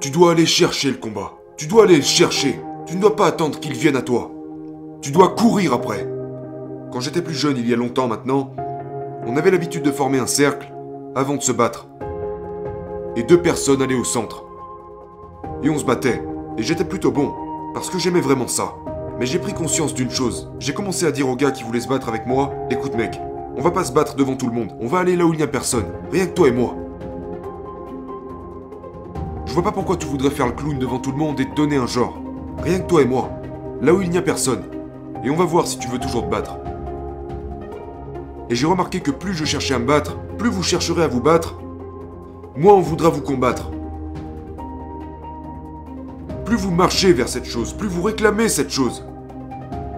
Tu dois aller chercher le combat. Tu dois aller le chercher. Tu ne dois pas attendre qu'il vienne à toi. Tu dois courir après. Quand j'étais plus jeune, il y a longtemps maintenant, on avait l'habitude de former un cercle avant de se battre. Et deux personnes allaient au centre. Et on se battait. Et j'étais plutôt bon, parce que j'aimais vraiment ça. Mais j'ai pris conscience d'une chose. J'ai commencé à dire aux gars qui voulaient se battre avec moi, écoute mec, on va pas se battre devant tout le monde, on va aller là où il n'y a personne, rien que toi et moi. Vois pas pourquoi tu voudrais faire le clown devant tout le monde et te donner un genre. Rien que toi et moi, là où il n'y a personne. Et on va voir si tu veux toujours te battre. Et j'ai remarqué que plus je cherchais à me battre, plus vous chercherez à vous battre, moins on voudra vous combattre. Plus vous marchez vers cette chose, plus vous réclamez cette chose.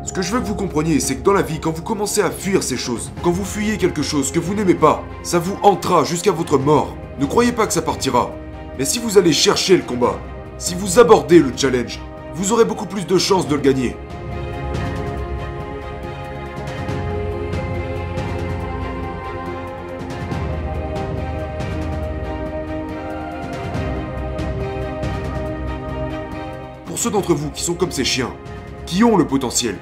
Ce que je veux que vous compreniez, c'est que dans la vie, quand vous commencez à fuir ces choses, quand vous fuyez quelque chose que vous n'aimez pas, ça vous hantera jusqu'à votre mort. Ne croyez pas que ça partira. Mais si vous allez chercher le combat, si vous abordez le challenge, vous aurez beaucoup plus de chances de le gagner. Pour ceux d'entre vous qui sont comme ces chiens, qui ont le potentiel,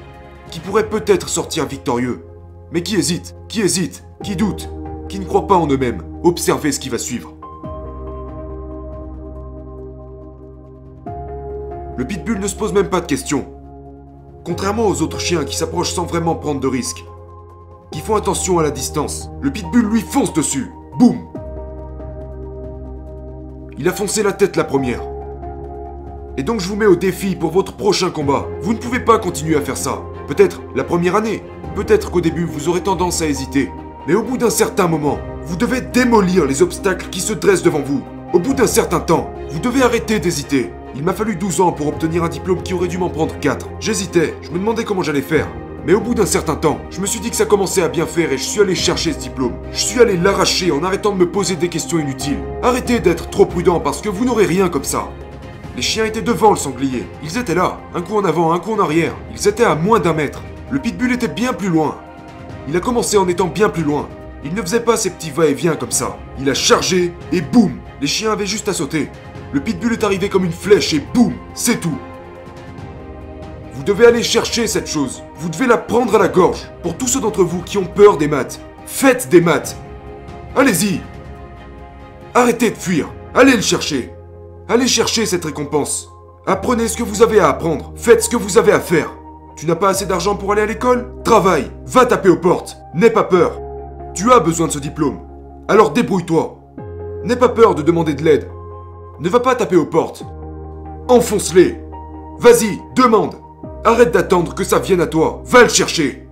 qui pourraient peut-être sortir victorieux, mais qui hésitent, qui hésitent, qui doutent, qui ne croient pas en eux-mêmes, observez ce qui va suivre. Le pitbull ne se pose même pas de questions. Contrairement aux autres chiens qui s'approchent sans vraiment prendre de risques, qui font attention à la distance, le pitbull lui fonce dessus. Boum Il a foncé la tête la première. Et donc je vous mets au défi pour votre prochain combat. Vous ne pouvez pas continuer à faire ça. Peut-être la première année. Peut-être qu'au début vous aurez tendance à hésiter. Mais au bout d'un certain moment, vous devez démolir les obstacles qui se dressent devant vous. Au bout d'un certain temps, vous devez arrêter d'hésiter. Il m'a fallu 12 ans pour obtenir un diplôme qui aurait dû m'en prendre 4. J'hésitais, je me demandais comment j'allais faire. Mais au bout d'un certain temps, je me suis dit que ça commençait à bien faire et je suis allé chercher ce diplôme. Je suis allé l'arracher en arrêtant de me poser des questions inutiles. Arrêtez d'être trop prudent parce que vous n'aurez rien comme ça. Les chiens étaient devant le sanglier. Ils étaient là, un coup en avant, un coup en arrière. Ils étaient à moins d'un mètre. Le pitbull était bien plus loin. Il a commencé en étant bien plus loin. Il ne faisait pas ces petits va-et-vient comme ça. Il a chargé et boum Les chiens avaient juste à sauter. Le pitbull est arrivé comme une flèche et boum C'est tout. Vous devez aller chercher cette chose. Vous devez la prendre à la gorge. Pour tous ceux d'entre vous qui ont peur des maths, faites des maths. Allez-y. Arrêtez de fuir. Allez le chercher. Allez chercher cette récompense. Apprenez ce que vous avez à apprendre. Faites ce que vous avez à faire. Tu n'as pas assez d'argent pour aller à l'école? Travaille. Va taper aux portes. N'aie pas peur. Tu as besoin de ce diplôme. Alors débrouille-toi. N'aie pas peur de demander de l'aide. Ne va pas taper aux portes. Enfonce-les. Vas-y, demande. Arrête d'attendre que ça vienne à toi. Va le chercher.